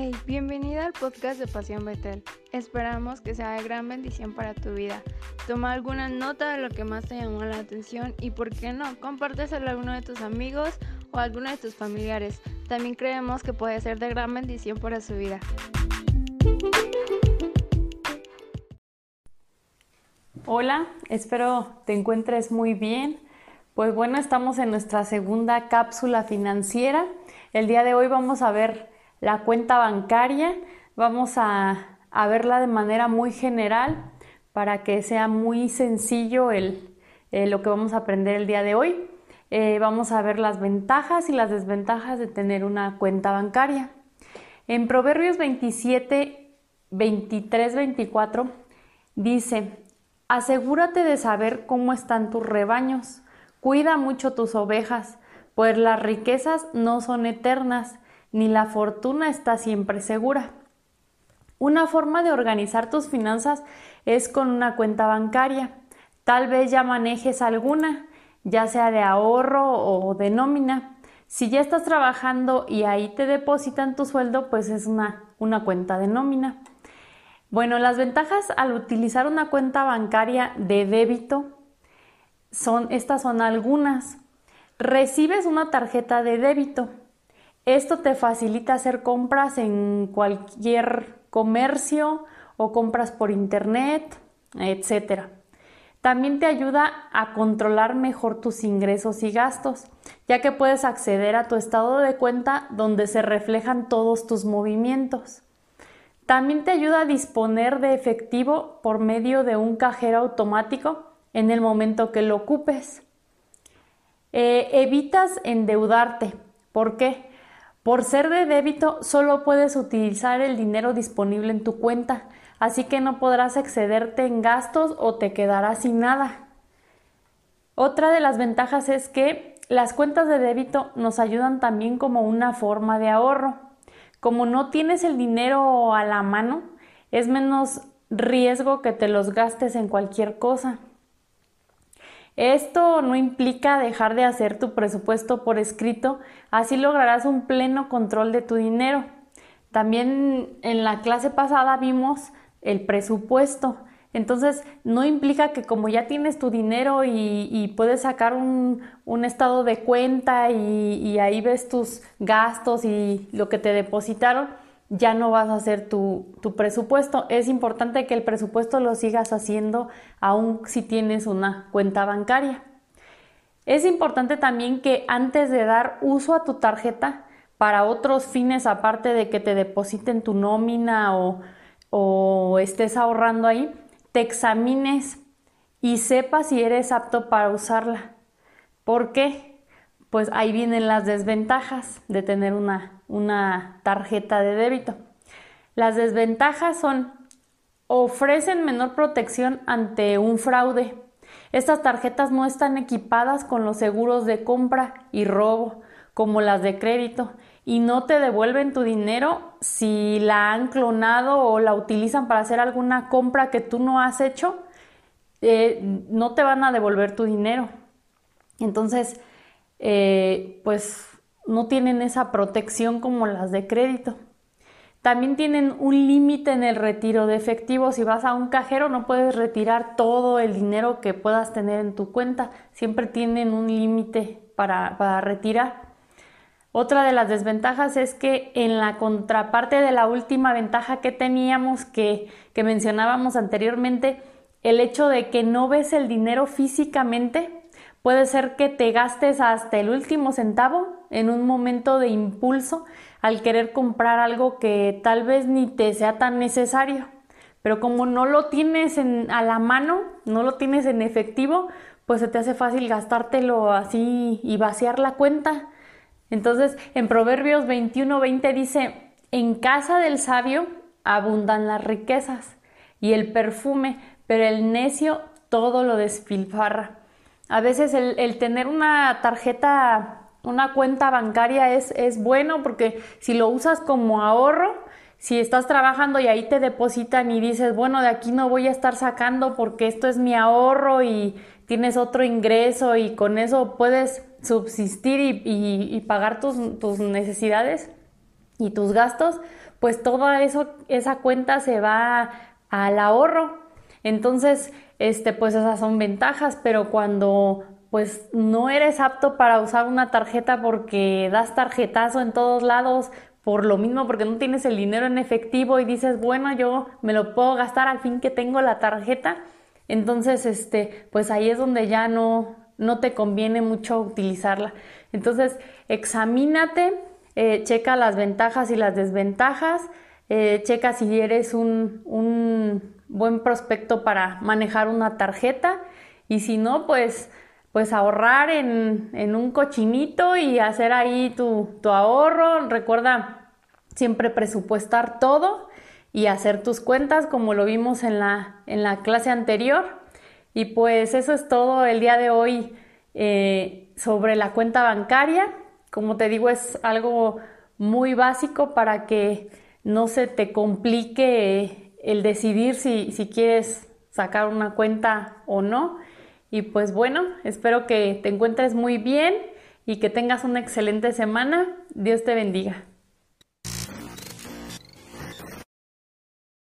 Hey, bienvenida al podcast de Pasión Betel. Esperamos que sea de gran bendición para tu vida. Toma alguna nota de lo que más te llamó la atención y, por qué no, compárteselo a alguno de tus amigos o a alguno de tus familiares. También creemos que puede ser de gran bendición para su vida. Hola, espero te encuentres muy bien. Pues bueno, estamos en nuestra segunda cápsula financiera. El día de hoy vamos a ver la cuenta bancaria. Vamos a, verla de manera muy general para que sea muy sencillo el, eh, lo que vamos a aprender el día de hoy. Eh, vamos a ver las ventajas y las desventajas de tener una cuenta bancaria. En Proverbios 27, 23, 24 dice, asegúrate de saber cómo están tus rebaños, cuida mucho tus ovejas, pues las riquezas no son eternas ni la fortuna está siempre segura. Una forma de organizar tus finanzas es con una cuenta bancaria. Tal vez ya manejes alguna, ya sea de ahorro o de nómina. Si ya estás trabajando y ahí te depositan tu sueldo, pues es una, una cuenta de nómina. Bueno, las ventajas al utilizar una cuenta bancaria de débito son, estas son algunas. Recibes una tarjeta de débito. Esto te facilita hacer compras en cualquier comercio o compras por internet, etc. También te ayuda a controlar mejor tus ingresos y gastos, ya que puedes acceder a tu estado de cuenta donde se reflejan todos tus movimientos. También te ayuda a disponer de efectivo por medio de un cajero automático en el momento que lo ocupes. Eh, evitas endeudarte. ¿Por qué? Por ser de débito, solo puedes utilizar el dinero disponible en tu cuenta, así que no podrás excederte en gastos o te quedarás sin nada. Otra de las ventajas es que las cuentas de débito nos ayudan también como una forma de ahorro. Como no tienes el dinero a la mano, es menos riesgo que te los gastes en cualquier cosa. Esto no implica dejar de hacer tu presupuesto por escrito, así lograrás un pleno control de tu dinero. También en la clase pasada vimos el presupuesto. Entonces, no implica que como ya tienes tu dinero y, puedes sacar un, estado de cuenta y ahí ves tus gastos y lo que te depositaron, ya no vas a hacer tu, presupuesto. Es importante que el presupuesto lo sigas haciendo aun si tienes una cuenta bancaria. Es importante también que antes de dar uso a tu tarjeta para otros fines aparte de que te depositen tu nómina o, o estés ahorrando ahí, te examines y sepas si eres apto para usarla. ¿Por qué? Pues ahí vienen las desventajas de tener una, una tarjeta de débito. Las desventajas son ofrecen menor protección ante un fraude. Estas tarjetas no están equipadas con los seguros de compra y robo como las de crédito y no te devuelven tu dinero si la han clonado o la utilizan para hacer alguna compra que tú no has hecho, eh, no te van a devolver tu dinero. Entonces, eh, pues no tienen esa protección como las de crédito. También tienen un límite en el retiro de efectivo. Si vas a un cajero no puedes retirar todo el dinero que puedas tener en tu cuenta. Siempre tienen un límite para, retirar. Otra de las desventajas es que en la contraparte de la última ventaja que teníamos, que, que mencionábamos anteriormente, el hecho de que no ves el dinero físicamente Puede ser que te gastes hasta el último centavo en un momento de impulso al querer comprar algo que tal vez ni te sea tan necesario. Pero como no lo tienes a la mano, no lo tienes en efectivo, pues se te hace fácil gastártelo así y vaciar la cuenta. Entonces, en Proverbios 21:20 dice, en casa del sabio abundan las riquezas y el perfume, pero el necio todo lo despilfarra. A veces el, tener una tarjeta, una cuenta bancaria es, es bueno porque si lo usas como ahorro, si estás trabajando y ahí te depositan y dices, bueno, de aquí no voy a estar sacando porque esto es mi ahorro y tienes otro ingreso y con eso puedes subsistir y, pagar tus, tus, necesidades y tus gastos, pues toda eso, esa cuenta se va al ahorro. Entonces, este, pues esas son ventajas, pero cuando pues no eres apto para usar una tarjeta porque das tarjetazo en todos lados por lo mismo, porque no tienes el dinero en efectivo y dices, bueno, yo me lo puedo gastar al fin que tengo la tarjeta. Entonces, este, pues ahí es donde ya no, no te conviene mucho utilizarla. Entonces, examínate, eh, checa las ventajas y las desventajas, eh, checa si eres un, un buen prospecto para manejar una tarjeta y si no, pues pues ahorrar en, en, un cochinito y hacer ahí tu, tu, ahorro. Recuerda siempre presupuestar todo y hacer tus cuentas como lo vimos en la, en la clase anterior. Y pues eso es todo el día de hoy eh, sobre la cuenta bancaria. Como te digo, es algo muy básico para que no se te complique el decidir si, si quieres sacar una cuenta o no. Y pues bueno, espero que te encuentres muy bien y que tengas una excelente semana. Dios te bendiga.